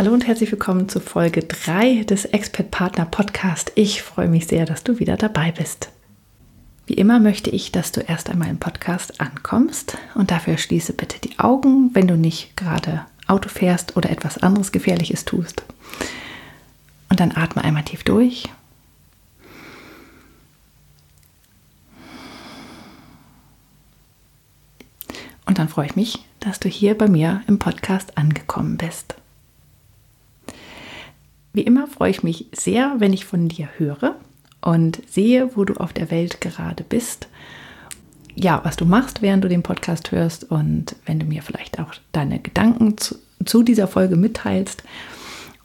Hallo und herzlich willkommen zu Folge 3 des Expert Partner Podcast. Ich freue mich sehr, dass du wieder dabei bist. Wie immer möchte ich, dass du erst einmal im Podcast ankommst und dafür schließe bitte die Augen, wenn du nicht gerade Auto fährst oder etwas anderes Gefährliches tust. Und dann atme einmal tief durch. Und dann freue ich mich, dass du hier bei mir im Podcast angekommen bist. Wie immer freue ich mich sehr, wenn ich von dir höre und sehe, wo du auf der Welt gerade bist. Ja, was du machst, während du den Podcast hörst und wenn du mir vielleicht auch deine Gedanken zu, zu dieser Folge mitteilst.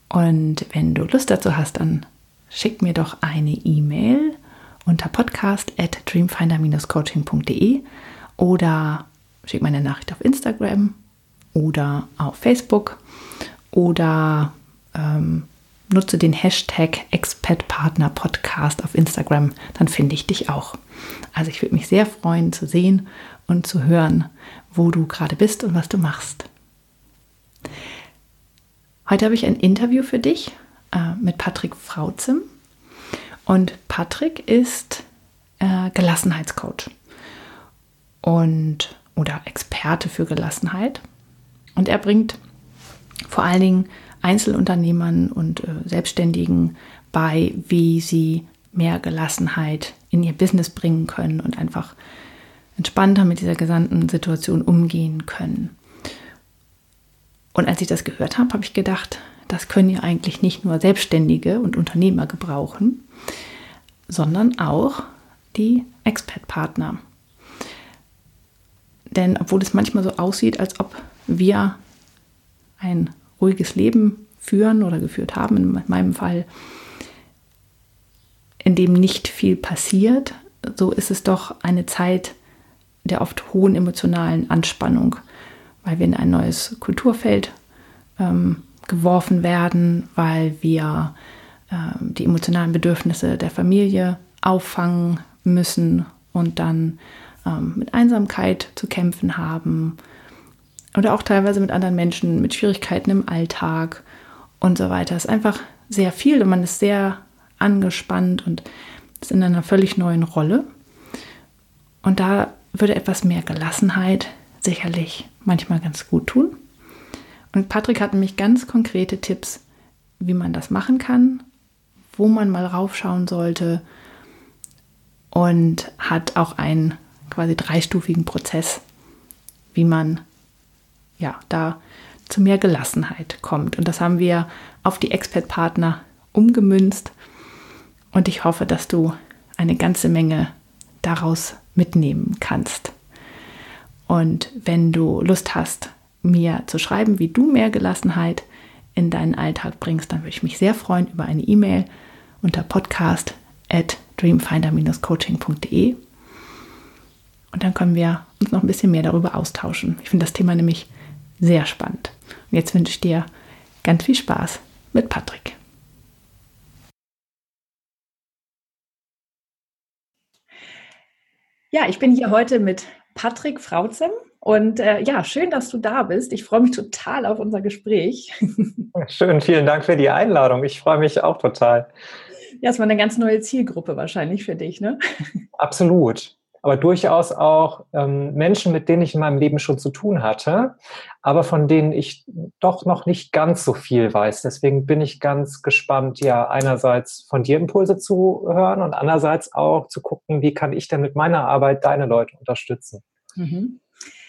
Und wenn du Lust dazu hast, dann schick mir doch eine E-Mail unter podcast at dreamfinder-coaching.de oder schick mir eine Nachricht auf Instagram oder auf Facebook oder ähm, nutze den Hashtag ExpatPartnerPodcast auf Instagram, dann finde ich dich auch. Also ich würde mich sehr freuen zu sehen und zu hören, wo du gerade bist und was du machst. Heute habe ich ein Interview für dich äh, mit Patrick Frauzim. Und Patrick ist äh, Gelassenheitscoach und oder Experte für Gelassenheit. Und er bringt vor allen Dingen Einzelunternehmern und äh, Selbstständigen bei, wie sie mehr Gelassenheit in ihr Business bringen können und einfach entspannter mit dieser gesamten Situation umgehen können. Und als ich das gehört habe, habe ich gedacht, das können ja eigentlich nicht nur Selbstständige und Unternehmer gebrauchen, sondern auch die Expat-Partner. Denn obwohl es manchmal so aussieht, als ob wir ein ruhiges Leben führen oder geführt haben, in meinem Fall, in dem nicht viel passiert, so ist es doch eine Zeit der oft hohen emotionalen Anspannung, weil wir in ein neues Kulturfeld ähm, geworfen werden, weil wir ähm, die emotionalen Bedürfnisse der Familie auffangen müssen und dann ähm, mit Einsamkeit zu kämpfen haben, oder auch teilweise mit anderen Menschen, mit Schwierigkeiten im Alltag und so weiter. Es ist einfach sehr viel und man ist sehr angespannt und ist in einer völlig neuen Rolle. Und da würde etwas mehr Gelassenheit sicherlich manchmal ganz gut tun. Und Patrick hat nämlich ganz konkrete Tipps, wie man das machen kann, wo man mal raufschauen sollte und hat auch einen quasi dreistufigen Prozess, wie man ja, da zu mehr Gelassenheit kommt. Und das haben wir auf die Expert-Partner umgemünzt. Und ich hoffe, dass du eine ganze Menge daraus mitnehmen kannst. Und wenn du Lust hast, mir zu schreiben, wie du mehr Gelassenheit in deinen Alltag bringst, dann würde ich mich sehr freuen über eine E-Mail unter podcast at dreamfinder-coaching.de. Und dann können wir uns noch ein bisschen mehr darüber austauschen. Ich finde das Thema nämlich sehr spannend. Und jetzt wünsche ich dir ganz viel Spaß mit Patrick. Ja, ich bin hier heute mit Patrick Frauzem und äh, ja, schön, dass du da bist. Ich freue mich total auf unser Gespräch. Schön, vielen Dank für die Einladung. Ich freue mich auch total. Ja, es war eine ganz neue Zielgruppe wahrscheinlich für dich, ne? Absolut aber durchaus auch ähm, Menschen, mit denen ich in meinem Leben schon zu tun hatte, aber von denen ich doch noch nicht ganz so viel weiß. Deswegen bin ich ganz gespannt, ja, einerseits von dir Impulse zu hören und andererseits auch zu gucken, wie kann ich denn mit meiner Arbeit deine Leute unterstützen. Mhm.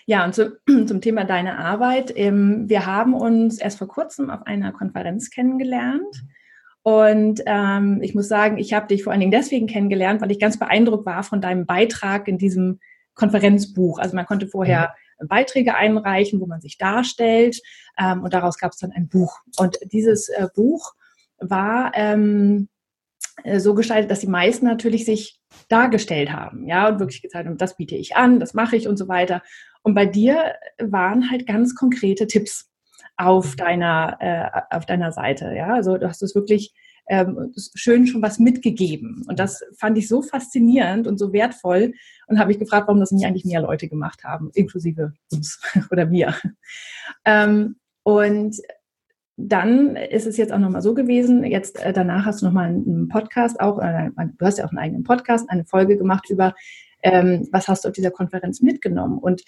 Ja, und zu, zum Thema deine Arbeit. Ähm, wir haben uns erst vor kurzem auf einer Konferenz kennengelernt. Und ähm, ich muss sagen, ich habe dich vor allen Dingen deswegen kennengelernt, weil ich ganz beeindruckt war von deinem Beitrag in diesem Konferenzbuch. Also man konnte vorher Beiträge einreichen, wo man sich darstellt. Ähm, und daraus gab es dann ein Buch. Und dieses äh, Buch war ähm, äh, so gestaltet, dass die meisten natürlich sich dargestellt haben, ja, und wirklich gesagt haben, das biete ich an, das mache ich und so weiter. Und bei dir waren halt ganz konkrete Tipps auf mhm. deiner, äh, auf deiner Seite, ja. Also du hast es wirklich ähm, schön schon was mitgegeben. Und das fand ich so faszinierend und so wertvoll und habe ich gefragt, warum das nicht eigentlich mehr Leute gemacht haben, inklusive uns oder wir. Ähm, und dann ist es jetzt auch nochmal so gewesen, jetzt äh, danach hast du nochmal einen Podcast auch, äh, du hast ja auch einen eigenen Podcast, eine Folge gemacht über, ähm, was hast du auf dieser Konferenz mitgenommen und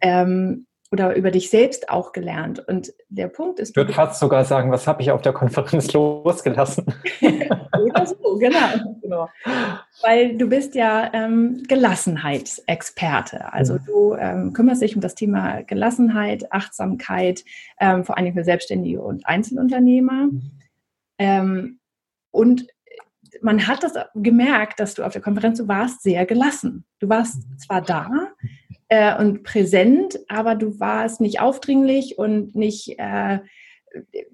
ähm, oder über dich selbst auch gelernt. Und der Punkt ist. Ich würde fast sogar sagen, was habe ich auf der Konferenz losgelassen? oder so, genau, genau. Weil du bist ja ähm, Gelassenheitsexperte. Also mhm. du ähm, kümmerst dich um das Thema Gelassenheit, Achtsamkeit, ähm, vor allem für Selbstständige und Einzelunternehmer. Mhm. Ähm, und man hat das gemerkt, dass du auf der Konferenz, du warst sehr gelassen. Du warst mhm. zwar da, äh, und präsent, aber du warst nicht aufdringlich und nicht, äh,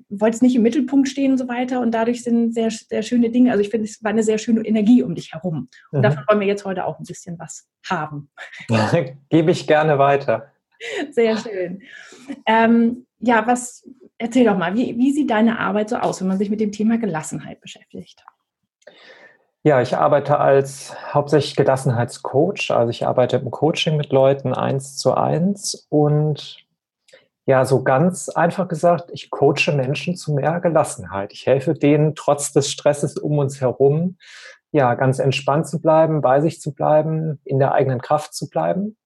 wolltest nicht im Mittelpunkt stehen und so weiter. Und dadurch sind sehr, sehr schöne Dinge. Also ich finde, es war eine sehr schöne Energie um dich herum. Und mhm. davon wollen wir jetzt heute auch ein bisschen was haben. Gebe ich gerne weiter. Sehr schön. Ähm, ja, was, erzähl doch mal, wie, wie sieht deine Arbeit so aus, wenn man sich mit dem Thema Gelassenheit beschäftigt? Ja, ich arbeite als hauptsächlich Gelassenheitscoach. Also ich arbeite im Coaching mit Leuten eins zu eins und ja, so ganz einfach gesagt, ich coache Menschen zu mehr Gelassenheit. Ich helfe denen trotz des Stresses um uns herum, ja, ganz entspannt zu bleiben, bei sich zu bleiben, in der eigenen Kraft zu bleiben.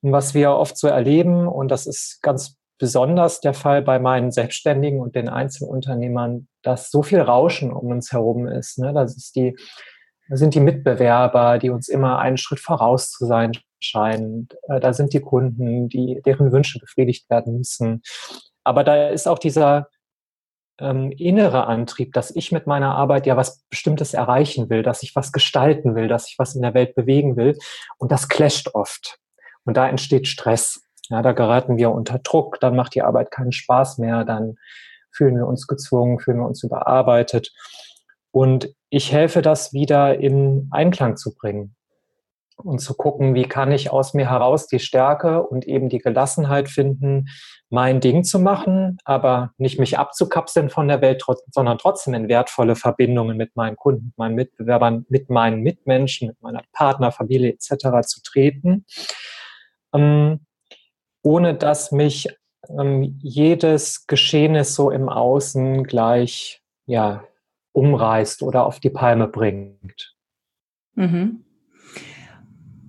Und was wir oft so erleben, und das ist ganz besonders der Fall bei meinen Selbstständigen und den Einzelunternehmern, dass so viel Rauschen um uns herum ist. Ne? Das, ist die, das sind die Mitbewerber, die uns immer einen Schritt voraus zu sein scheinen. Äh, da sind die Kunden, die, deren Wünsche befriedigt werden müssen. Aber da ist auch dieser ähm, innere Antrieb, dass ich mit meiner Arbeit ja was Bestimmtes erreichen will, dass ich was gestalten will, dass ich was in der Welt bewegen will. Und das clasht oft. Und da entsteht Stress. Ja, da geraten wir unter Druck, dann macht die Arbeit keinen Spaß mehr, dann fühlen wir uns gezwungen, fühlen wir uns überarbeitet. Und ich helfe das wieder in Einklang zu bringen und zu gucken, wie kann ich aus mir heraus die Stärke und eben die Gelassenheit finden, mein Ding zu machen, aber nicht mich abzukapseln von der Welt, sondern trotzdem in wertvolle Verbindungen mit meinen Kunden, mit meinen Mitbewerbern, mit meinen Mitmenschen, mit meiner Partner, Familie etc. zu treten. Ähm, ohne dass mich ähm, jedes Geschehnis so im Außen gleich ja, umreißt oder auf die Palme bringt. Mhm.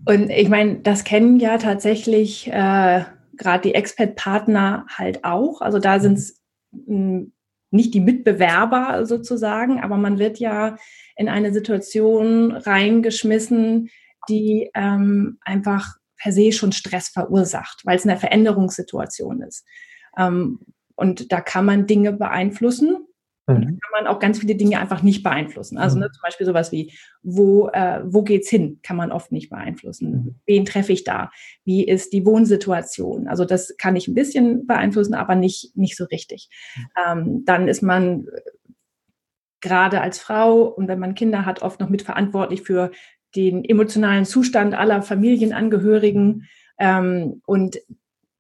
Und ich meine, das kennen ja tatsächlich äh, gerade die Expert-Partner halt auch. Also da sind es hm, nicht die Mitbewerber sozusagen, aber man wird ja in eine Situation reingeschmissen, die ähm, einfach per se schon Stress verursacht, weil es eine Veränderungssituation ist. Ähm, und da kann man Dinge beeinflussen. Und da mhm. kann man auch ganz viele Dinge einfach nicht beeinflussen. Also ne, mhm. zum Beispiel sowas wie, wo, äh, wo geht's hin, kann man oft nicht beeinflussen. Mhm. Wen treffe ich da? Wie ist die Wohnsituation? Also das kann ich ein bisschen beeinflussen, aber nicht, nicht so richtig. Ähm, dann ist man gerade als Frau und wenn man Kinder hat, oft noch mitverantwortlich für den emotionalen Zustand aller Familienangehörigen. Ähm, und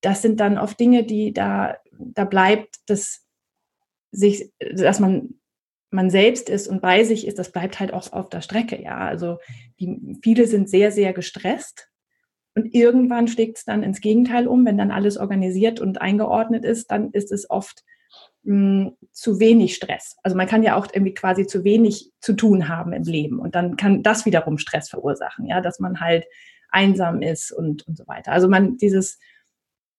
das sind dann oft Dinge, die da, da bleibt, dass sich, dass man man selbst ist und bei sich ist, das bleibt halt auch auf der Strecke, ja. Also die, viele sind sehr, sehr gestresst und irgendwann schlägt es dann ins Gegenteil um, wenn dann alles organisiert und eingeordnet ist, dann ist es oft mh, zu wenig Stress. Also man kann ja auch irgendwie quasi zu wenig zu tun haben im Leben und dann kann das wiederum Stress verursachen, ja, dass man halt einsam ist und, und so weiter. Also man dieses,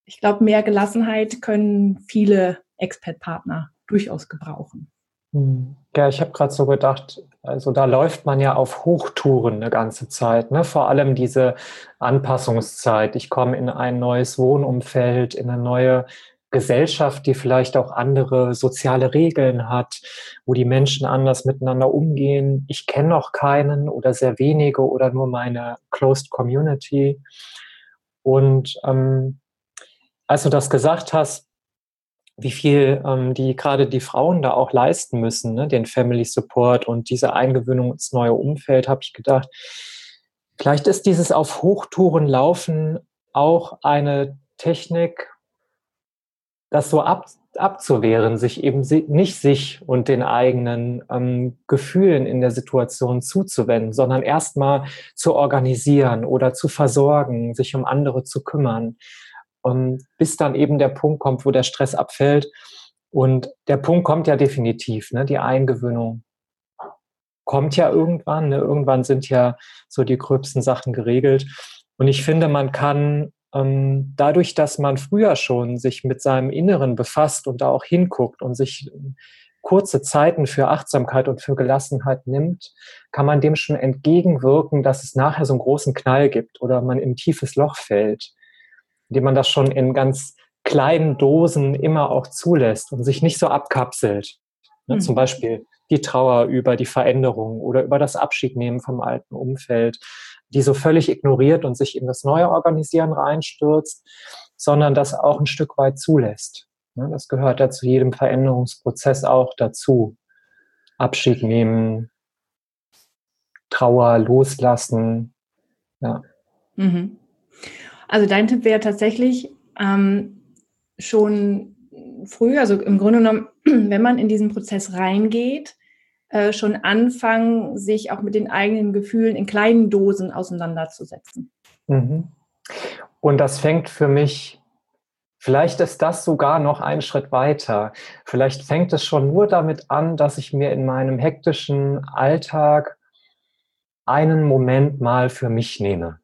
ich glaube, mehr Gelassenheit können viele Expert-Partner durchaus gebrauchen. Hm. Ja, ich habe gerade so gedacht, also da läuft man ja auf Hochtouren eine ganze Zeit, ne? vor allem diese Anpassungszeit. Ich komme in ein neues Wohnumfeld, in eine neue Gesellschaft, die vielleicht auch andere soziale Regeln hat, wo die Menschen anders miteinander umgehen. Ich kenne noch keinen oder sehr wenige oder nur meine Closed Community. Und ähm, als du das gesagt hast, wie viel ähm, die gerade die Frauen da auch leisten müssen, ne? den Family Support und diese Eingewöhnung ins neue Umfeld, habe ich gedacht, vielleicht ist dieses auf Hochtouren laufen auch eine Technik, das so ab, abzuwehren, sich eben nicht sich und den eigenen ähm, Gefühlen in der Situation zuzuwenden, sondern erstmal zu organisieren oder zu versorgen, sich um andere zu kümmern. Und bis dann eben der Punkt kommt, wo der Stress abfällt. Und der Punkt kommt ja definitiv, ne? die Eingewöhnung kommt ja irgendwann. Ne? Irgendwann sind ja so die gröbsten Sachen geregelt. Und ich finde, man kann ähm, dadurch, dass man früher schon sich mit seinem Inneren befasst und da auch hinguckt und sich kurze Zeiten für Achtsamkeit und für Gelassenheit nimmt, kann man dem schon entgegenwirken, dass es nachher so einen großen Knall gibt oder man in ein tiefes Loch fällt, indem man das schon in ganz kleinen Dosen immer auch zulässt und sich nicht so abkapselt. Ne, mhm. Zum Beispiel die Trauer über die Veränderung oder über das Abschiednehmen vom alten Umfeld die so völlig ignoriert und sich in das neue Organisieren reinstürzt, sondern das auch ein Stück weit zulässt. Das gehört ja zu jedem Veränderungsprozess auch dazu. Abschied nehmen, Trauer loslassen. Ja. Mhm. Also dein Tipp wäre tatsächlich ähm, schon früh, also im Grunde genommen, wenn man in diesen Prozess reingeht, äh, schon anfangen, sich auch mit den eigenen Gefühlen in kleinen Dosen auseinanderzusetzen. Mhm. Und das fängt für mich, vielleicht ist das sogar noch einen Schritt weiter. Vielleicht fängt es schon nur damit an, dass ich mir in meinem hektischen Alltag einen Moment mal für mich nehme,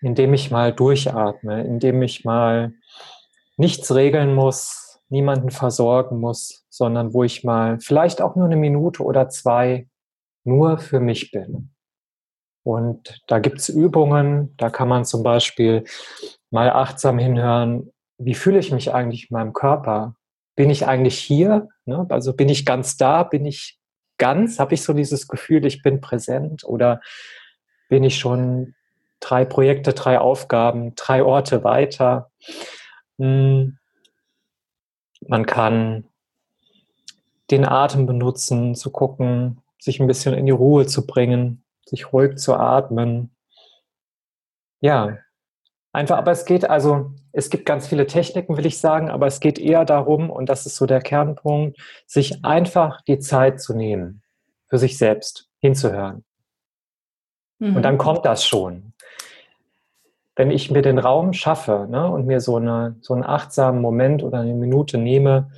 indem ich mal durchatme, indem ich mal nichts regeln muss, niemanden versorgen muss, sondern wo ich mal vielleicht auch nur eine Minute oder zwei nur für mich bin. Und da gibt's Übungen, da kann man zum Beispiel mal achtsam hinhören, wie fühle ich mich eigentlich in meinem Körper? Bin ich eigentlich hier? Ne? Also bin ich ganz da? Bin ich ganz? Habe ich so dieses Gefühl, ich bin präsent? Oder bin ich schon drei Projekte, drei Aufgaben, drei Orte weiter? Hm man kann den Atem benutzen, zu gucken, sich ein bisschen in die Ruhe zu bringen, sich ruhig zu atmen. Ja, einfach, aber es geht also, es gibt ganz viele Techniken, will ich sagen, aber es geht eher darum, und das ist so der Kernpunkt, sich einfach die Zeit zu nehmen, für sich selbst hinzuhören. Mhm. Und dann kommt das schon wenn ich mir den Raum schaffe ne, und mir so, eine, so einen achtsamen Moment oder eine Minute nehme,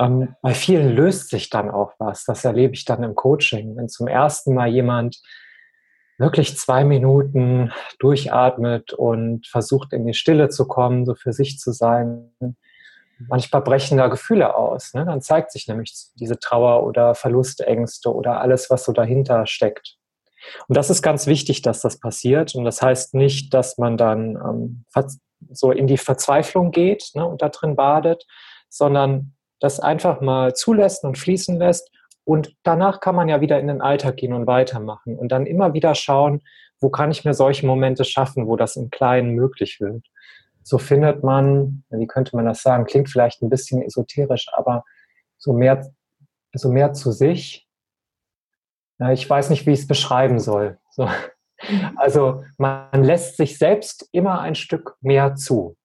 ähm, bei vielen löst sich dann auch was. Das erlebe ich dann im Coaching. Wenn zum ersten Mal jemand wirklich zwei Minuten durchatmet und versucht in die Stille zu kommen, so für sich zu sein, manchmal brechen da Gefühle aus. Ne? Dann zeigt sich nämlich diese Trauer oder Verlustängste oder alles, was so dahinter steckt. Und das ist ganz wichtig, dass das passiert. Und das heißt nicht, dass man dann ähm, so in die Verzweiflung geht ne, und da drin badet, sondern das einfach mal zulässt und fließen lässt. Und danach kann man ja wieder in den Alltag gehen und weitermachen und dann immer wieder schauen, wo kann ich mir solche Momente schaffen, wo das im Kleinen möglich wird. So findet man, wie könnte man das sagen, klingt vielleicht ein bisschen esoterisch, aber so mehr, so mehr zu sich ja, ich weiß nicht, wie ich es beschreiben soll. So. Mhm. Also man lässt sich selbst immer ein Stück mehr zu.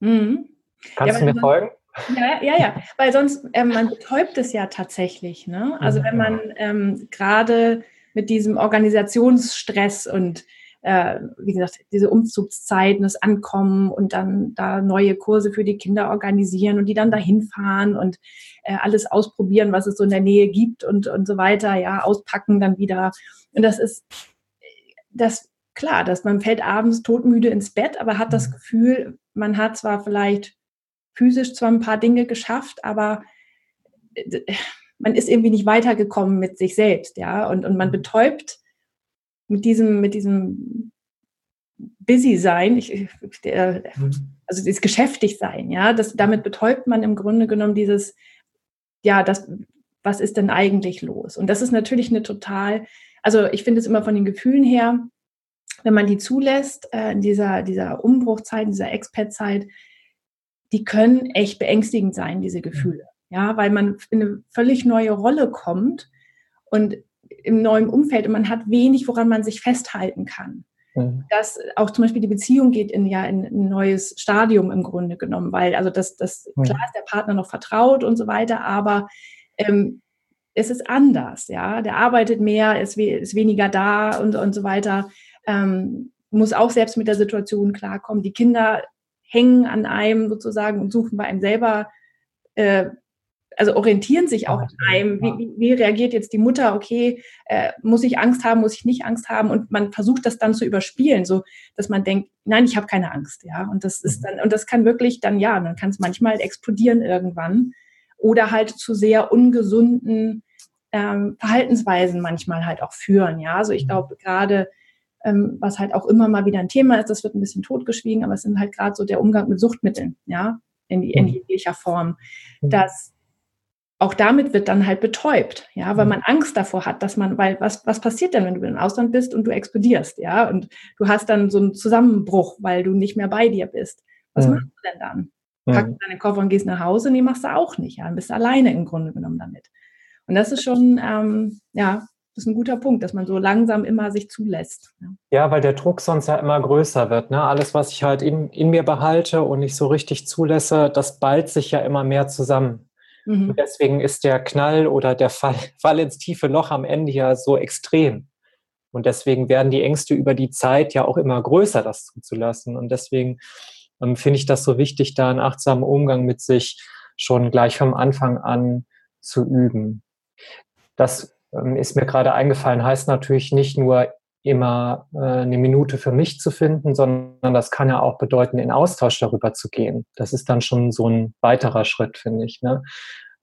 Mhm. Kannst ja, du mir man, folgen? Ja, ja, ja, weil sonst, ähm, man betäubt es ja tatsächlich. Ne? Also wenn man ähm, gerade mit diesem Organisationsstress und äh, wie gesagt, diese Umzugszeiten, das Ankommen und dann da neue Kurse für die Kinder organisieren und die dann dahin fahren und äh, alles ausprobieren, was es so in der Nähe gibt und, und so weiter, ja, auspacken dann wieder. Und das ist, das, klar, dass man fällt abends todmüde ins Bett, aber hat das mhm. Gefühl, man hat zwar vielleicht physisch zwar ein paar Dinge geschafft, aber äh, man ist irgendwie nicht weitergekommen mit sich selbst, ja, und, und man mhm. betäubt mit diesem, mit diesem busy sein, ich, der, mhm. also dieses geschäftig sein, ja, das, damit betäubt man im Grunde genommen dieses, ja, das, was ist denn eigentlich los? Und das ist natürlich eine total, also ich finde es immer von den Gefühlen her wenn man die zulässt, äh, in dieser, dieser Umbruchzeit, in dieser Expat-Zeit, die können echt beängstigend sein, diese Gefühle. Ja, weil man in eine völlig neue Rolle kommt und im neuen Umfeld und man hat wenig, woran man sich festhalten kann. Mhm. Dass auch zum Beispiel die Beziehung geht in ja in ein neues Stadium im Grunde genommen, weil also das, das mhm. klar ist der Partner noch vertraut und so weiter, aber ähm, es ist anders, ja. Der arbeitet mehr, ist, ist weniger da und, und so weiter, ähm, muss auch selbst mit der Situation klarkommen. Die Kinder hängen an einem sozusagen und suchen bei einem selber äh, also orientieren sich auch an einem. Wie, wie, reagiert jetzt die Mutter? Okay, äh, muss ich Angst haben, muss ich nicht Angst haben? Und man versucht das dann zu überspielen, so dass man denkt, nein, ich habe keine Angst, ja. Und das ist mhm. dann und das kann wirklich dann ja, dann kann es manchmal explodieren irgendwann oder halt zu sehr ungesunden ähm, Verhaltensweisen manchmal halt auch führen, ja. Also ich mhm. glaube gerade ähm, was halt auch immer mal wieder ein Thema ist, das wird ein bisschen totgeschwiegen, aber es sind halt gerade so der Umgang mit Suchtmitteln, ja, in, in mhm. jeglicher Form, dass auch damit wird dann halt betäubt, ja, weil mhm. man Angst davor hat, dass man, weil was, was passiert denn, wenn du im Ausland bist und du explodierst, ja, und du hast dann so einen Zusammenbruch, weil du nicht mehr bei dir bist. Was mhm. machst du denn dann? Packst du deine Koffer und gehst nach Hause? Nee, machst du auch nicht, ja, dann bist du alleine im Grunde genommen damit. Und das ist schon, ähm, ja, das ist ein guter Punkt, dass man so langsam immer sich zulässt. Ja, ja weil der Druck sonst ja immer größer wird. Ne? Alles, was ich halt in, in mir behalte und nicht so richtig zulässe, das ballt sich ja immer mehr zusammen. Mhm. deswegen ist der Knall oder der Fall, Fall ins tiefe Loch am Ende ja so extrem. Und deswegen werden die Ängste über die Zeit ja auch immer größer, das zuzulassen. Und deswegen ähm, finde ich das so wichtig, da einen achtsamen Umgang mit sich schon gleich vom Anfang an zu üben. Das ähm, ist mir gerade eingefallen, heißt natürlich nicht nur immer äh, eine Minute für mich zu finden, sondern das kann ja auch bedeuten, in Austausch darüber zu gehen. Das ist dann schon so ein weiterer Schritt, finde ich. Ne?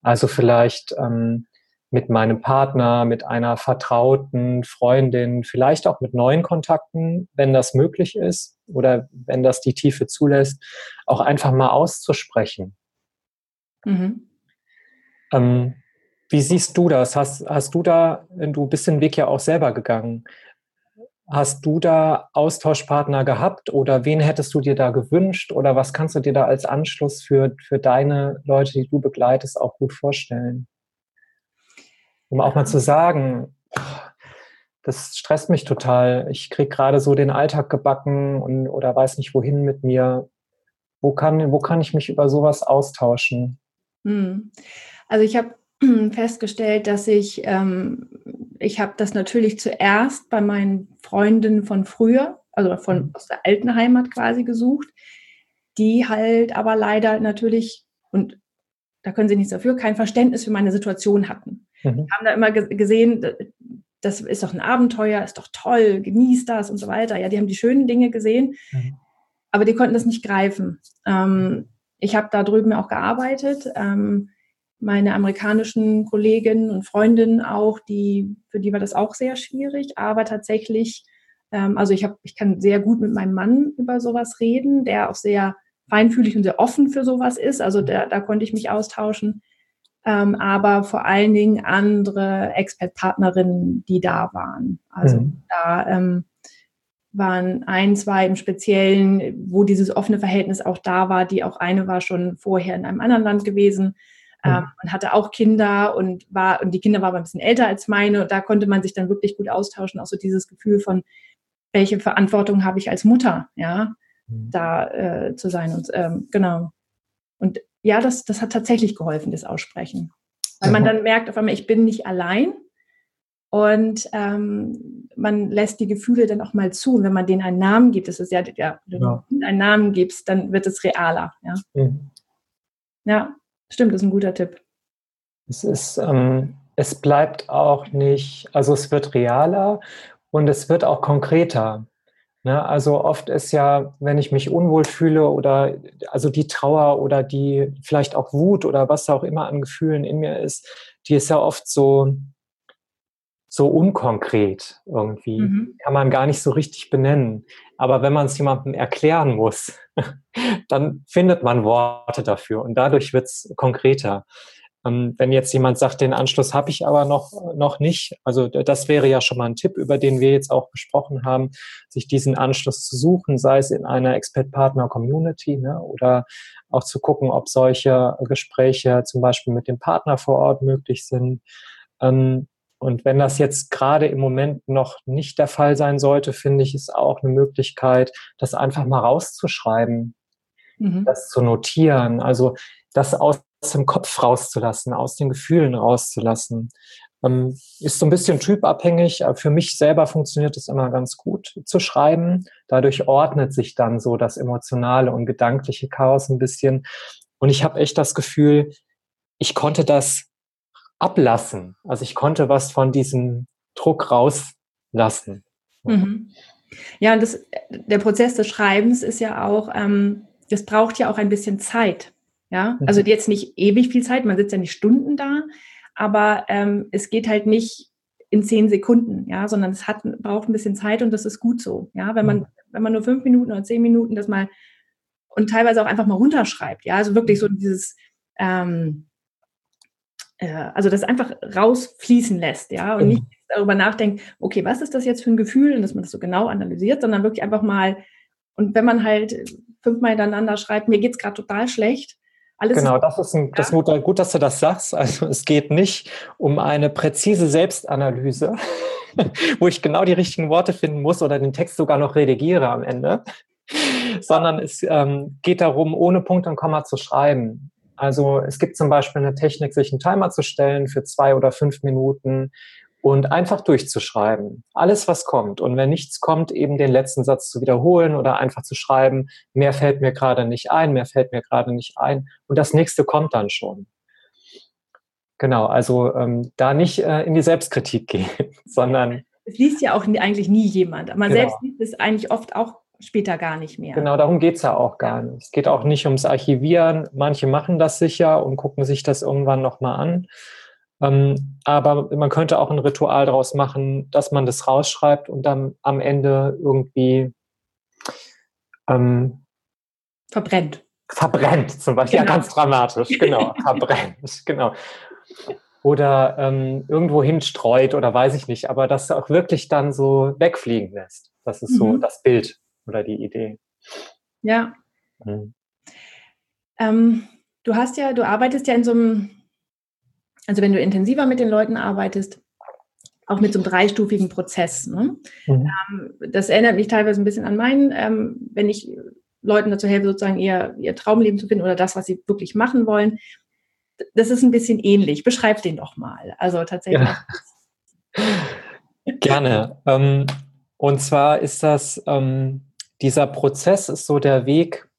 Also vielleicht ähm, mit meinem Partner, mit einer vertrauten Freundin, vielleicht auch mit neuen Kontakten, wenn das möglich ist oder wenn das die Tiefe zulässt, auch einfach mal auszusprechen. Mhm. Ähm, wie siehst du das? Hast, hast du da, du bist den Weg ja auch selber gegangen. Hast du da Austauschpartner gehabt oder wen hättest du dir da gewünscht oder was kannst du dir da als Anschluss für, für deine Leute, die du begleitest, auch gut vorstellen? Um auch mal zu sagen, das stresst mich total. Ich kriege gerade so den Alltag gebacken und, oder weiß nicht wohin mit mir. Wo kann, wo kann ich mich über sowas austauschen? Hm. Also ich habe festgestellt, dass ich, ähm, ich habe das natürlich zuerst bei meinen Freundinnen von früher, also von mhm. aus der alten Heimat quasi gesucht, die halt aber leider natürlich, und da können sie nichts dafür, kein Verständnis für meine Situation hatten. Mhm. haben da immer gesehen, das ist doch ein Abenteuer, ist doch toll, genießt das und so weiter. Ja, die haben die schönen Dinge gesehen, mhm. aber die konnten das nicht greifen. Ähm, ich habe da drüben auch gearbeitet. Ähm, meine amerikanischen Kolleginnen und Freundinnen auch, die, für die war das auch sehr schwierig, aber tatsächlich, ähm, also ich habe, ich kann sehr gut mit meinem Mann über sowas reden, der auch sehr feinfühlig und sehr offen für sowas ist. Also der, da konnte ich mich austauschen. Ähm, aber vor allen Dingen andere Expert-Partnerinnen, die da waren. Also mhm. da ähm, waren ein, zwei im Speziellen, wo dieses offene Verhältnis auch da war. Die auch eine war schon vorher in einem anderen Land gewesen ähm, und hatte auch Kinder und war, und die Kinder waren ein bisschen älter als meine. Und da konnte man sich dann wirklich gut austauschen. Auch so dieses Gefühl von, welche Verantwortung habe ich als Mutter, ja, mhm. da äh, zu sein. Und ähm, genau. Und ja, das, das hat tatsächlich geholfen, das Aussprechen. Weil man dann merkt auf einmal, ich bin nicht allein. Und ähm, man lässt die Gefühle dann auch mal zu. Und wenn man denen einen Namen gibt, das ist ja, ja, wenn du ja. einen Namen gibst, dann wird es realer. Ja. Mhm. ja. Stimmt, das ist ein guter Tipp. Es ist, ähm, es bleibt auch nicht, also es wird realer und es wird auch konkreter. Ne? Also oft ist ja, wenn ich mich unwohl fühle oder also die Trauer oder die vielleicht auch Wut oder was auch immer an Gefühlen in mir ist, die ist ja oft so, so unkonkret irgendwie. Mhm. Kann man gar nicht so richtig benennen. Aber wenn man es jemandem erklären muss, dann findet man Worte dafür und dadurch wird es konkreter. Ähm, wenn jetzt jemand sagt, den Anschluss habe ich aber noch, noch nicht, also das wäre ja schon mal ein Tipp, über den wir jetzt auch gesprochen haben, sich diesen Anschluss zu suchen, sei es in einer Expert-Partner-Community ne, oder auch zu gucken, ob solche Gespräche zum Beispiel mit dem Partner vor Ort möglich sind. Ähm, und wenn das jetzt gerade im Moment noch nicht der Fall sein sollte, finde ich, ist auch eine Möglichkeit, das einfach mal rauszuschreiben, mhm. das zu notieren, also das aus dem Kopf rauszulassen, aus den Gefühlen rauszulassen. Ähm, ist so ein bisschen typabhängig. Aber für mich selber funktioniert es immer ganz gut zu schreiben. Dadurch ordnet sich dann so das emotionale und gedankliche Chaos ein bisschen. Und ich habe echt das Gefühl, ich konnte das ablassen. Also ich konnte was von diesem Druck rauslassen. Mhm. Ja, und das, der Prozess des Schreibens ist ja auch, ähm, das braucht ja auch ein bisschen Zeit. Ja, mhm. also jetzt nicht ewig viel Zeit, man sitzt ja nicht Stunden da, aber ähm, es geht halt nicht in zehn Sekunden, ja, sondern es hat, braucht ein bisschen Zeit und das ist gut so. Ja, wenn man, mhm. wenn man nur fünf Minuten oder zehn Minuten das mal und teilweise auch einfach mal runterschreibt, ja, also wirklich so dieses, ähm, äh, also das einfach rausfließen lässt, ja, und mhm. nicht darüber nachdenkt, okay, was ist das jetzt für ein Gefühl und dass man das so genau analysiert, sondern wirklich einfach mal, und wenn man halt fünfmal hintereinander schreibt, mir geht es gerade total schlecht, alles genau, das ist ein, das gut, gut, dass du das sagst. Also es geht nicht um eine präzise Selbstanalyse, wo ich genau die richtigen Worte finden muss oder den Text sogar noch redigiere am Ende, sondern es ähm, geht darum, ohne Punkt und Komma zu schreiben. Also es gibt zum Beispiel eine Technik, sich einen Timer zu stellen für zwei oder fünf Minuten und einfach durchzuschreiben. Alles, was kommt. Und wenn nichts kommt, eben den letzten Satz zu wiederholen oder einfach zu schreiben, mehr fällt mir gerade nicht ein, mehr fällt mir gerade nicht ein. Und das nächste kommt dann schon. Genau, also ähm, da nicht äh, in die Selbstkritik gehen, sondern. Es liest ja auch eigentlich nie jemand. Man genau. selbst liest es eigentlich oft auch später gar nicht mehr. Genau, darum geht es ja auch gar nicht. Es geht auch nicht ums Archivieren. Manche machen das sicher und gucken sich das irgendwann nochmal an. Ähm, aber man könnte auch ein Ritual daraus machen, dass man das rausschreibt und dann am Ende irgendwie ähm, verbrennt. Verbrennt zum Beispiel. Genau. Ja, ganz dramatisch, genau. verbrennt, genau. Oder ähm, irgendwo hinstreut oder weiß ich nicht, aber das auch wirklich dann so wegfliegen lässt. Das ist mhm. so das Bild oder die Idee. Ja. Mhm. Ähm, du hast ja, du arbeitest ja in so einem also wenn du intensiver mit den Leuten arbeitest, auch mit so einem dreistufigen Prozess. Ne? Mhm. Ähm, das erinnert mich teilweise ein bisschen an meinen, ähm, wenn ich Leuten dazu helfe, sozusagen ihr, ihr Traumleben zu finden oder das, was sie wirklich machen wollen. Das ist ein bisschen ähnlich. Beschreib den doch mal. Also tatsächlich. Ja. Gerne. Ähm, und zwar ist das, dieser Prozess ist so der Weg,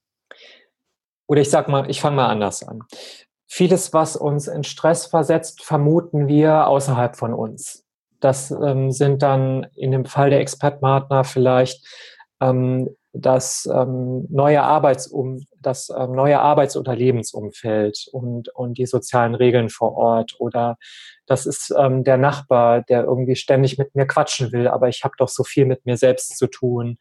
oder ich sag mal, ich fange mal anders an. Vieles, was uns in Stress versetzt, vermuten wir außerhalb von uns. Das ähm, sind dann in dem Fall der Expertpartner vielleicht ähm, das ähm, neue Arbeitsum, das ähm, neue Arbeits- oder Lebensumfeld und, und die sozialen Regeln vor Ort oder das ist ähm, der Nachbar, der irgendwie ständig mit mir quatschen will, aber ich habe doch so viel mit mir selbst zu tun.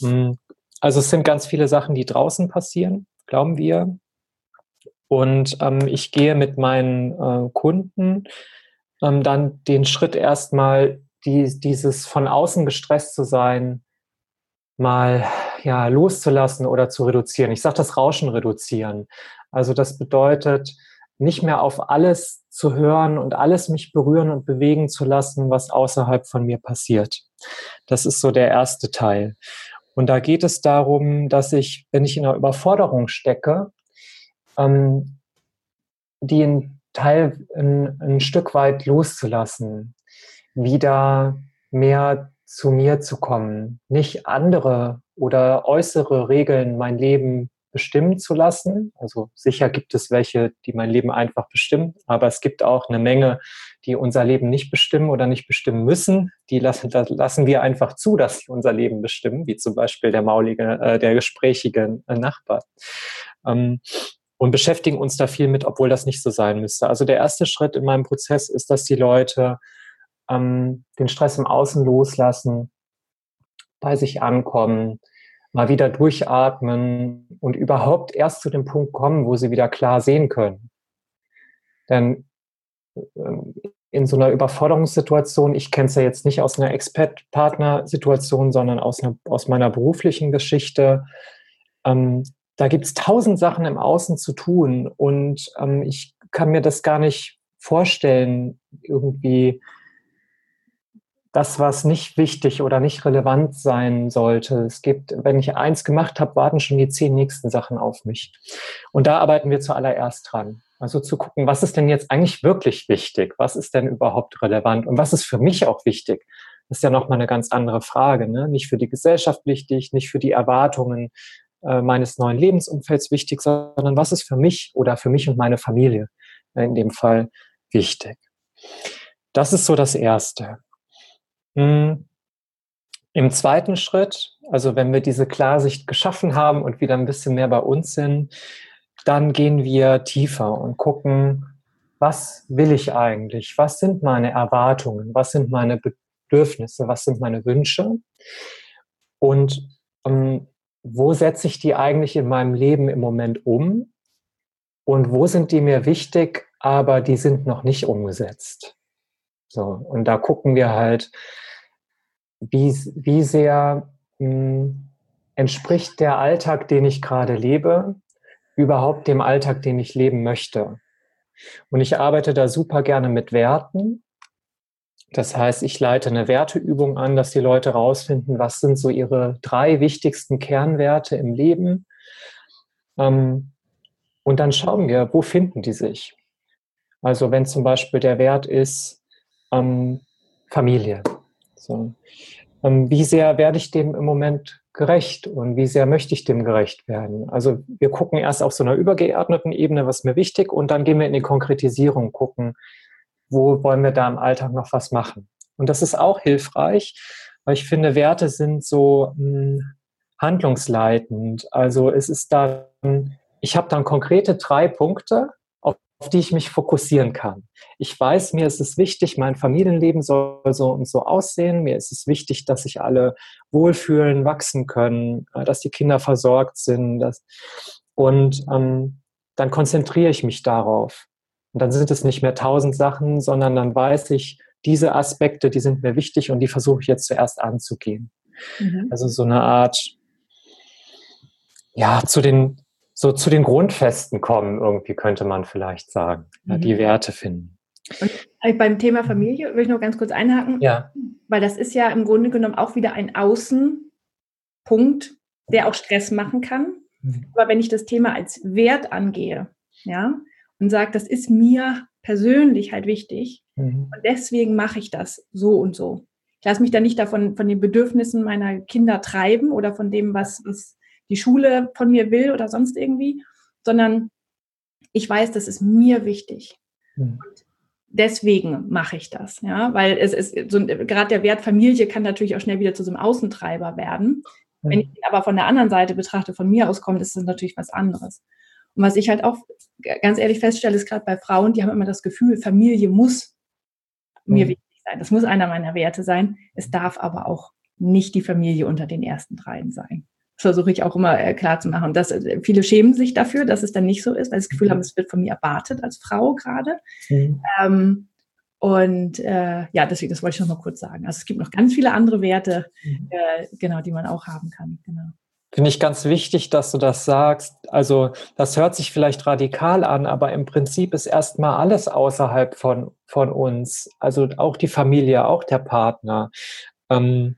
Hm, also es sind ganz viele Sachen, die draußen passieren, glauben wir. Und ähm, ich gehe mit meinen äh, Kunden ähm, dann den Schritt erstmal, die, dieses von außen gestresst zu sein, mal ja, loszulassen oder zu reduzieren. Ich sage das Rauschen reduzieren. Also das bedeutet, nicht mehr auf alles zu hören und alles mich berühren und bewegen zu lassen, was außerhalb von mir passiert. Das ist so der erste Teil. Und da geht es darum, dass ich, wenn ich in einer Überforderung stecke, ähm, den Teil ein, ein Stück weit loszulassen, wieder mehr zu mir zu kommen, nicht andere oder äußere Regeln mein Leben bestimmen zu lassen. Also sicher gibt es welche, die mein Leben einfach bestimmen, aber es gibt auch eine Menge, die unser Leben nicht bestimmen oder nicht bestimmen müssen. Die lassen, lassen wir einfach zu, dass sie unser Leben bestimmen, wie zum Beispiel der maulige, äh, der gesprächige äh, Nachbar. Ähm, und beschäftigen uns da viel mit, obwohl das nicht so sein müsste. Also der erste Schritt in meinem Prozess ist, dass die Leute ähm, den Stress im Außen loslassen, bei sich ankommen, mal wieder durchatmen und überhaupt erst zu dem Punkt kommen, wo sie wieder klar sehen können. Denn ähm, in so einer Überforderungssituation, ich kenne es ja jetzt nicht aus einer Expert-Partner-Situation, sondern aus, einer, aus meiner beruflichen Geschichte, ähm, da gibt es tausend Sachen im Außen zu tun und ähm, ich kann mir das gar nicht vorstellen, irgendwie das, was nicht wichtig oder nicht relevant sein sollte. Es gibt, wenn ich eins gemacht habe, warten schon die zehn nächsten Sachen auf mich. Und da arbeiten wir zuallererst dran. Also zu gucken, was ist denn jetzt eigentlich wirklich wichtig? Was ist denn überhaupt relevant? Und was ist für mich auch wichtig? Das ist ja nochmal eine ganz andere Frage. Ne? Nicht für die Gesellschaft wichtig, nicht für die Erwartungen äh, meines neuen Lebensumfelds wichtig, sondern was ist für mich oder für mich und meine Familie in dem Fall wichtig. Das ist so das Erste. Hm. Im zweiten Schritt, also wenn wir diese Klarsicht geschaffen haben und wieder ein bisschen mehr bei uns sind, dann gehen wir tiefer und gucken, was will ich eigentlich? Was sind meine Erwartungen? Was sind meine Bedürfnisse? Was sind meine Wünsche? Und ähm, wo setze ich die eigentlich in meinem Leben im Moment um? Und wo sind die mir wichtig, aber die sind noch nicht umgesetzt? So, und da gucken wir halt, wie, wie sehr mh, hm, entspricht der Alltag, den ich gerade lebe, überhaupt dem Alltag, den ich leben möchte. Und ich arbeite da super gerne mit Werten. Das heißt, ich leite eine Werteübung an, dass die Leute rausfinden, was sind so ihre drei wichtigsten Kernwerte im Leben. Ähm, und dann schauen wir, wo finden die sich. Also wenn zum Beispiel der Wert ist ähm, Familie, so. Ähm, wie sehr werde ich dem im Moment gerecht und wie sehr möchte ich dem gerecht werden? Also wir gucken erst auf so einer übergeordneten Ebene, was mir wichtig, und dann gehen wir in die Konkretisierung, gucken, wo wollen wir da im Alltag noch was machen. Und das ist auch hilfreich, weil ich finde, Werte sind so mh, hm, handlungsleitend. Also es ist dann, ich habe dann konkrete drei Punkte, auf die ich mich fokussieren kann. Ich weiß, mir ist es wichtig, mein Familienleben soll so und so aussehen. Mir ist es wichtig, dass sich alle wohlfühlen, wachsen können, äh, dass die Kinder versorgt sind. Dass, und ähm, dann konzentriere ich mich darauf. Und dann sind es nicht mehr tausend Sachen, sondern dann weiß ich, diese Aspekte, die sind mir wichtig und die versuche ich jetzt zuerst anzugehen. Mhm. Also so eine Art, ja, zu den so zu den Grundfesten kommen, irgendwie könnte man vielleicht sagen, ja, die mhm. Werte finden. Und äh, beim Thema Familie würde ich noch ganz kurz einhaken, ja. weil das ist ja im Grunde genommen auch wieder ein Außenpunkt, der auch Stress machen kann. Mhm. Aber wenn ich das Thema als Wert angehe, ja, und sage, das ist mir persönlich halt wichtig mhm. und deswegen mache ich das so und so. Ich lasse mich da nicht davon von den Bedürfnissen meiner Kinder treiben oder von dem, was, was die Schule von mir will oder sonst irgendwie, sondern ich weiß, das ist mir wichtig. Mhm. Und deswegen mache ich das, ja, weil es ist so gerade der Wert Familie kann natürlich auch schnell wieder zu so einem Außentreiber werden. Mhm. Wenn ich ihn aber von der anderen Seite betrachte, von mir aus kommt, ist das natürlich was anderes. Und was ich halt auch ganz ehrlich feststelle, ist gerade bei Frauen, die haben immer das Gefühl, Familie muss mhm. mir wichtig sein. Das muss einer meiner Werte sein. Es darf aber auch nicht die Familie unter den ersten dreien sein. Versuche ich auch immer äh, klar zu machen. Dass, äh, viele schämen sich dafür, dass es dann nicht so ist, weil sie das Gefühl haben, es wird von mir erwartet als Frau gerade. Mhm. Ähm, und äh, ja, deswegen, das wollte ich noch mal kurz sagen. Also es gibt noch ganz viele andere Werte, mhm. genau, die man auch haben kann. Genau. Finde ich ganz wichtig, dass du das sagst. Also das hört sich vielleicht radikal an, aber im Prinzip ist erstmal alles außerhalb von, von uns. Also auch die Familie, auch der Partner. Ähm,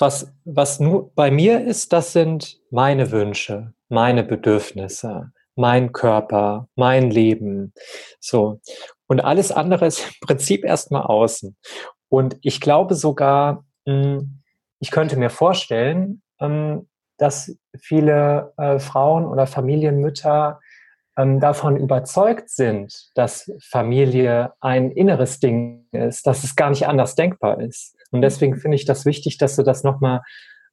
was, was nur bei mir ist, das sind meine Wünsche, meine Bedürfnisse, mein Körper, mein Leben. So. Und alles andere ist im Prinzip erstmal außen. Und ich glaube sogar, hm, ich könnte mir vorstellen, ähm, dass viele äh, Frauen oder Familienmütter ähm, davon überzeugt sind, dass Familie ein inneres Ding ist, dass es gar nicht anders denkbar ist. Und deswegen finde ich das wichtig, dass du das nochmal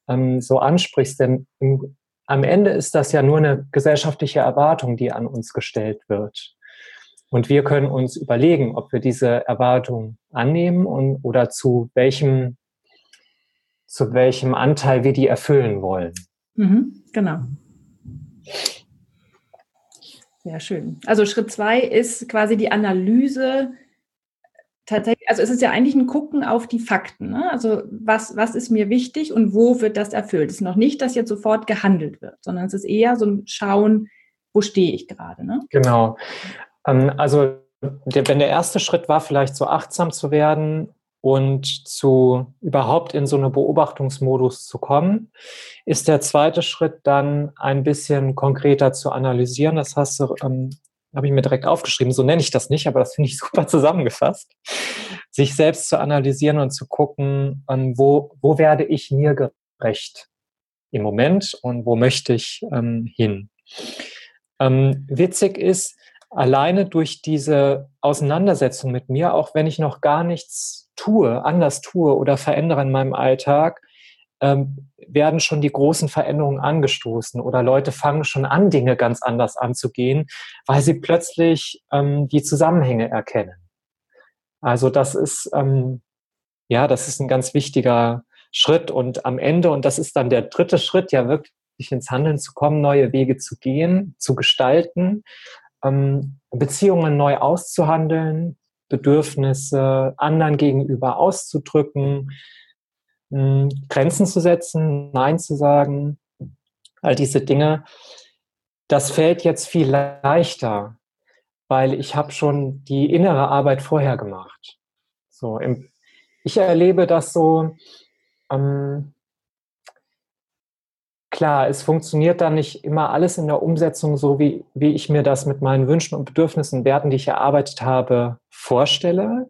ähm, so ansprichst, denn im, am Ende ist das ja nur eine gesellschaftliche Erwartung, die an uns gestellt wird. Und wir können uns überlegen, ob wir diese Erwartung annehmen und, oder zu welchem, zu welchem Anteil wir die erfüllen wollen. Mhm, genau. Ja, schön. Also Schritt zwei ist quasi die Analyse tatsächlich, also es ist ja eigentlich ein Gucken auf die Fakten. Ne? Also was, was ist mir wichtig und wo wird das erfüllt? Es ist noch nicht, dass jetzt sofort gehandelt wird, sondern es ist eher so ein Schauen, wo stehe ich gerade. Ne? Genau. Ähm, also der, wenn der erste Schritt war, vielleicht so achtsam zu werden und zu überhaupt in so eine Beobachtungsmodus zu kommen, ist der zweite Schritt dann ein bisschen konkreter zu analysieren. Das hast du, ähm, habe ich mir direkt aufgeschrieben, so nenne ich das nicht, aber das finde ich super zusammengefasst. Sich selbst zu analysieren und zu gucken, wo, wo werde ich mir gerecht im Moment und wo möchte ich ähm, hin. Ähm, witzig ist, alleine durch diese Auseinandersetzung mit mir, auch wenn ich noch gar nichts tue, anders tue oder verändere in meinem Alltag, ähm, werden schon die großen Veränderungen angestoßen oder Leute fangen schon an, Dinge ganz anders anzugehen, weil sie plötzlich ähm, die Zusammenhänge erkennen. Also das ist, ähm, ja, das ist ein ganz wichtiger Schritt und am Ende, und das ist dann der dritte Schritt, ja wirklich ins Handeln zu kommen, neue Wege zu gehen, zu gestalten, ähm, Beziehungen neu auszuhandeln, Bedürfnisse anderen gegenüber auszudrücken, Grenzen zu setzen, Nein zu sagen, all diese Dinge. Das fällt jetzt viel leichter, weil ich habe schon die innere Arbeit vorher gemacht. So, im, ich erlebe das so, ähm, klar, es funktioniert dann nicht immer alles in der Umsetzung so, wie, wie ich mir das mit meinen Wünschen und Bedürfnissen, Werten, die ich erarbeitet habe, vorstelle.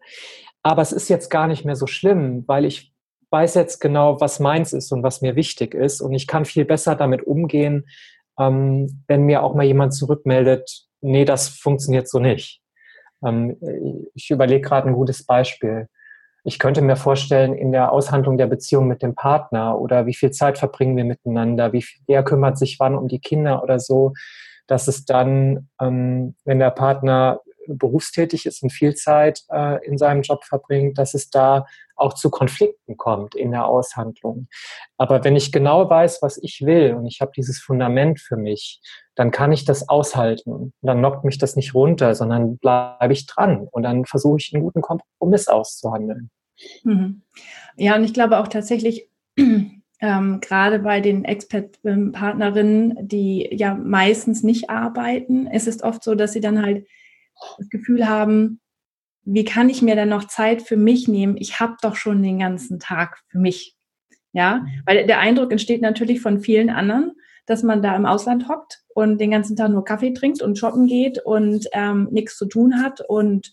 Aber es ist jetzt gar nicht mehr so schlimm, weil ich weiß jetzt genau, was meins ist und was mir wichtig ist. Und ich kann viel besser damit umgehen, ähm, wenn mir auch mal jemand zurückmeldet, nee, das funktioniert so nicht. Ähm, ich überlege gerade ein gutes Beispiel ich könnte mir vorstellen, in der Aushandlung der Beziehung mit dem Partner oder wie viel Zeit verbringen wir miteinander, wie viel, wer kümmert sich wann um die Kinder oder so, dass es dann, ähm, wenn der Partner berufstätig ist und viel Zeit äh, in seinem Job verbringt, dass es da auch zu Konflikten kommt in der Aushandlung. Aber wenn ich genau weiß, was ich will und ich habe dieses Fundament für mich, dann kann ich das aushalten. Dann knockt mich das nicht runter, sondern bleibe ich dran und dann versuche ich einen guten Kompromiss auszuhandeln. Mhm. Ja, und ich glaube auch tatsächlich, ähm, gerade bei den Expert-Partnerinnen, die ja meistens nicht arbeiten, ist es oft so, dass sie dann halt das Gefühl haben, wie kann ich mir denn noch Zeit für mich nehmen? Ich habe doch schon den ganzen Tag für mich. Ja, mhm. weil der Eindruck entsteht natürlich von vielen anderen, dass man da im Ausland hockt und den ganzen Tag nur Kaffee trinkt und shoppen geht und ähm, nichts zu tun hat und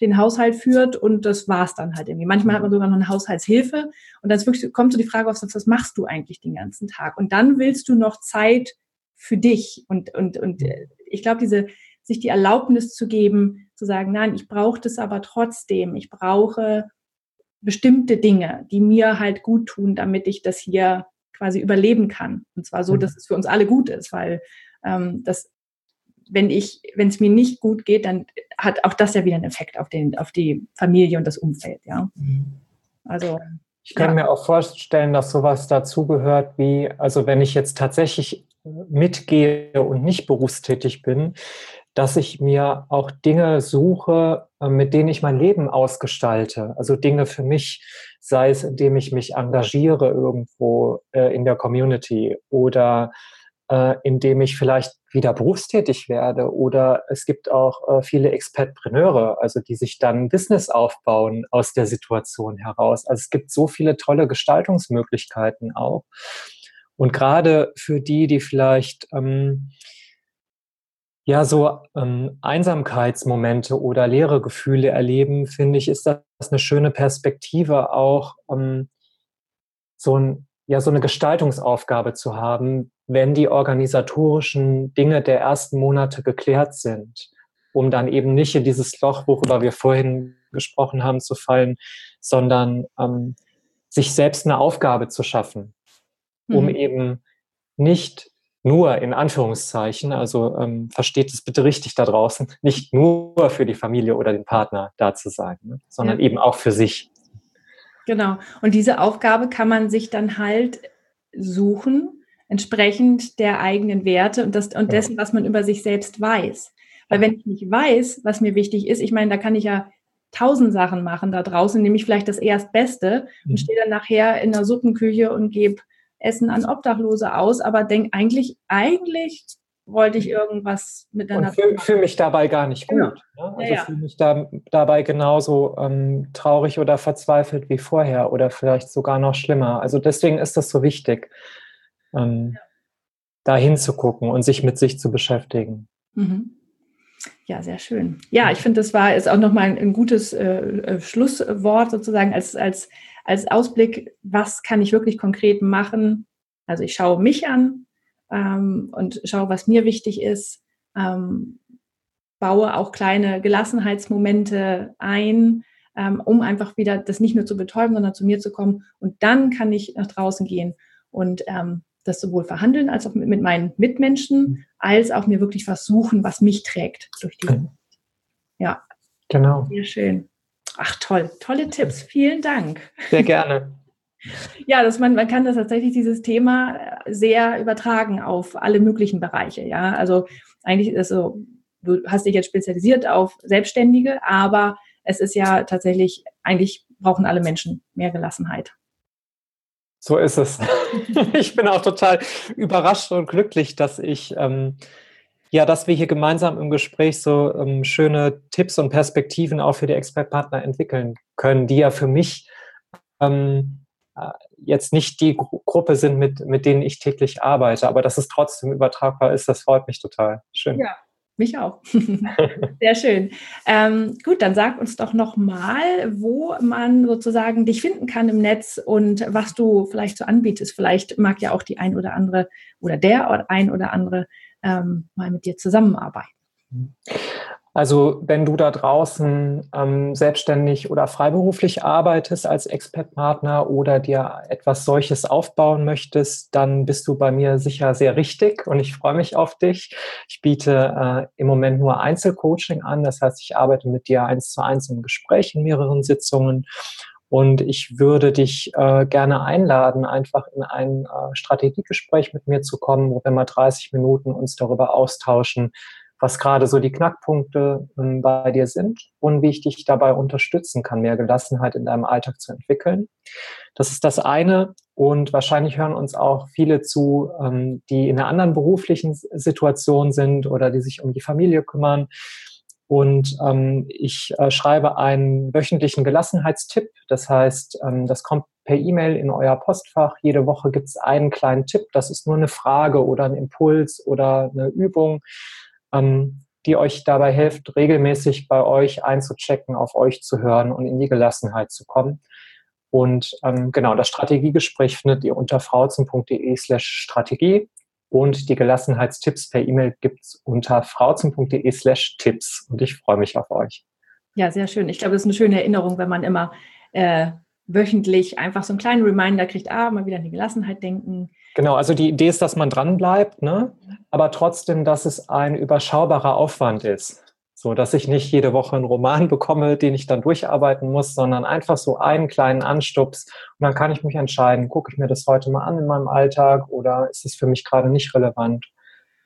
den Haushalt führt und das war's dann halt irgendwie. Manchmal hat man sogar noch eine Haushaltshilfe und dann wirklich, kommt so die Frage auf, was machst du eigentlich den ganzen Tag? Und dann willst du noch Zeit für dich und, und, und äh, ich glaube, diese, sich die Erlaubnis zu geben, zu sagen, nein, ich brauche das aber trotzdem. Ich brauche bestimmte Dinge, die mir halt gut tun, damit ich das hier quasi überleben kann. Und zwar so, mhm. dass es für uns alle gut ist, weil ähm, das wenn ich, wenn es mir nicht gut geht, dann hat auch das ja wieder einen Effekt auf den, auf die Familie und das Umfeld, ja. Also. Ich kann ja. mir auch vorstellen, dass sowas dazugehört wie, also wenn ich jetzt tatsächlich mitgehe und nicht berufstätig bin, dass ich mir auch Dinge suche, äh, mit denen ich mein Leben ausgestalte. Also Dinge für mich, sei es, indem ich mich engagiere irgendwo äh, in der Community oder äh, indem ich vielleicht wieder berufstätig werde. Oder es gibt auch äh, viele Expertpreneure, also die sich dann Business aufbauen aus der Situation heraus. Also es gibt so viele tolle Gestaltungsmöglichkeiten auch. Und gerade für die, die vielleicht ähm, ja so ähm, Einsamkeitsmomente oder leere Gefühle erleben, finde ich, ist das eine schöne Perspektive auch ähm, so ein ja so eine Gestaltungsaufgabe zu haben, wenn die organisatorischen Dinge der ersten Monate geklärt sind, um dann eben nicht in dieses Loch, worüber wir vorhin gesprochen haben, zu fallen, sondern ähm, sich selbst eine Aufgabe zu schaffen, um mhm. eben nicht nur in Anführungszeichen, also ähm, versteht es bitte richtig da draußen, nicht nur für die Familie oder den Partner da zu sein, ne, sondern ja. eben auch für sich. Genau. Und diese Aufgabe kann man sich dann halt suchen, entsprechend der eigenen Werte und, das, und dessen, was man über sich selbst weiß. Weil wenn ich nicht weiß, was mir wichtig ist, ich meine, da kann ich ja tausend Sachen machen da draußen, nehme ich vielleicht das Erstbeste und mhm. stehe dann nachher in der Suppenküche und gebe Essen an Obdachlose aus, aber denke eigentlich, eigentlich wollte ich irgendwas mit der Und fühle fühl mich dabei gar nicht gut. Genau. Ne? Also ja, ja. fühle mich da, dabei genauso ähm, traurig oder verzweifelt wie vorher oder vielleicht sogar noch schlimmer. Also deswegen ist das so wichtig, ähm, ja. da hinzugucken und sich mit sich zu beschäftigen. Mhm. Ja, sehr schön. Ja, ich finde, das war ist auch nochmal ein, ein gutes äh, äh, Schlusswort sozusagen als, als, als Ausblick, was kann ich wirklich konkret machen. Also ich schaue mich an ähm, und schaue, was mir wichtig ist, ähm, baue auch kleine Gelassenheitsmomente ein, ähm, um einfach wieder das nicht nur zu betäuben, sondern zu mir zu kommen. Und dann kann ich nach draußen gehen und ähm, das sowohl verhandeln als auch mit, mit meinen Mitmenschen, als auch mir wirklich versuchen, was mich trägt durch die. Ja. Genau. Sehr schön. Ach toll, tolle Tipps. Vielen Dank. Sehr gerne. Ja, dass man, man kann das tatsächlich dieses Thema äh, sehr übertragen auf alle möglichen Bereiche. Ja, also eigentlich ist so, du hast dich jetzt spezialisiert auf Selbstständige, aber es ist ja tatsächlich, eigentlich brauchen alle Menschen mehr Gelassenheit. So ist es. ich bin auch total überrascht und glücklich, dass ich, ähm, ja, dass wir hier gemeinsam im Gespräch so ähm, schöne Tipps und Perspektiven auch für die Expertpartner entwickeln können, die ja für mich ähm, äh, jetzt nicht die Gru Gruppe sind, mit, mit denen ich täglich arbeite, aber dass es trotzdem übertragbar ist, das freut mich total. Schön. Ja, mich auch. Sehr schön. Ähm, gut, dann sag uns doch nochmal, wo man sozusagen dich finden kann im Netz und was du vielleicht so anbietest. Vielleicht mag ja auch die ein oder andere oder der ein oder andere ähm, mal mit dir zusammenarbeiten. Also wenn du da draußen ähm, selbstständig oder freiberuflich arbeitest als Expertpartner oder dir etwas solches aufbauen möchtest, dann bist du bei mir sicher sehr richtig und ich freue mich auf dich. Ich biete äh, im Moment nur Einzelcoaching an, das heißt, ich arbeite mit dir eins zu eins im Gespräch in mehreren Sitzungen und ich würde dich äh, gerne einladen, einfach in ein äh, Strategiegespräch mit mir zu kommen, wo wir mal 30 Minuten uns darüber austauschen, was gerade so die Knackpunkte ähm, bei dir sind und wie ich dich dabei unterstützen kann, mehr Gelassenheit in deinem Alltag zu entwickeln. Das ist das eine. Und wahrscheinlich hören uns auch viele zu, ähm, die in einer anderen beruflichen Situation sind oder die sich um die Familie kümmern. Und ähm, ich äh, schreibe einen wöchentlichen Gelassenheitstipp. Das heißt, ähm, das kommt per E-Mail in euer Postfach. Jede Woche gibt es einen kleinen Tipp. Das ist nur eine Frage oder ein Impuls oder eine Übung, ähm, die euch dabei hilft, regelmäßig bei euch einzuchecken, auf euch zu hören und in die Gelassenheit zu kommen. Und ähm, genau, das Strategiegespräch findet ihr unter frauzen.de slash Strategie und die Gelassenheitstipps per E-Mail gibt es unter frauzen.de slash Tipps. Und ich freue mich auf euch. Ja, sehr schön. Ich glaube, das ist eine schöne Erinnerung, wenn man immer äh, wöchentlich einfach so einen kleinen Reminder kriegt, ah, mal wieder an die Gelassenheit denken. Genau, also die Idee ist, dass man dran bleibt, ne? aber trotzdem, dass es ein überschaubarer Aufwand ist. So, dass ich nicht jede Woche einen Roman bekomme, den ich dann durcharbeiten muss, sondern einfach so einen kleinen Anstups. Und dann kann ich mich entscheiden, gucke ich mir das heute mal an in meinem Alltag oder ist es für mich gerade nicht relevant?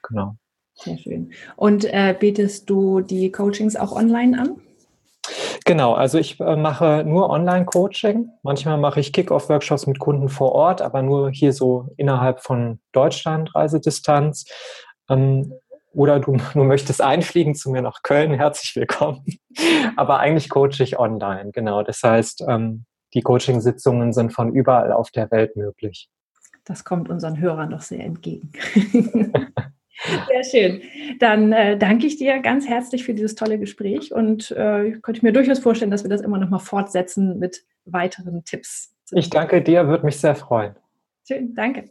Genau. Sehr schön. Und äh, bietest du die Coachings auch online an? Genau, also ich äh, mache nur Online-Coaching. Manchmal mache ich Kick-Off-Workshops mit Kunden vor Ort, aber nur hier so innerhalb von Deutschland, Reisedistanz. Ähm, oder du, du möchtest einfliegen zu mir nach Köln, herzlich willkommen. aber eigentlich coache ich online, genau. Das heißt, ähm, die Coaching-Sitzungen sind von überall auf der Welt möglich. Das kommt unseren Hörern doch sehr entgegen. Sehr schön. Dann äh, danke ich dir ganz herzlich für dieses tolle Gespräch und äh, könnte mir durchaus vorstellen, dass wir das immer noch mal fortsetzen mit weiteren Tipps. Ich danke dir, würde mich sehr freuen. Schön, danke.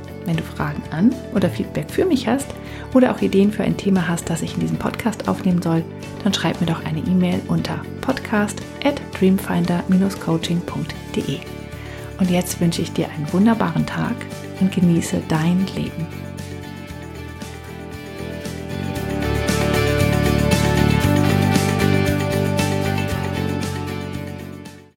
Wenn du Fragen an oder Feedback für mich hast oder auch Ideen für ein Thema hast, das ich in diesem Podcast aufnehmen soll, dann schreib mir doch eine E-Mail unter podcast at dreamfinder-coaching.de. Und jetzt wünsche ich dir einen wunderbaren Tag und genieße dein Leben.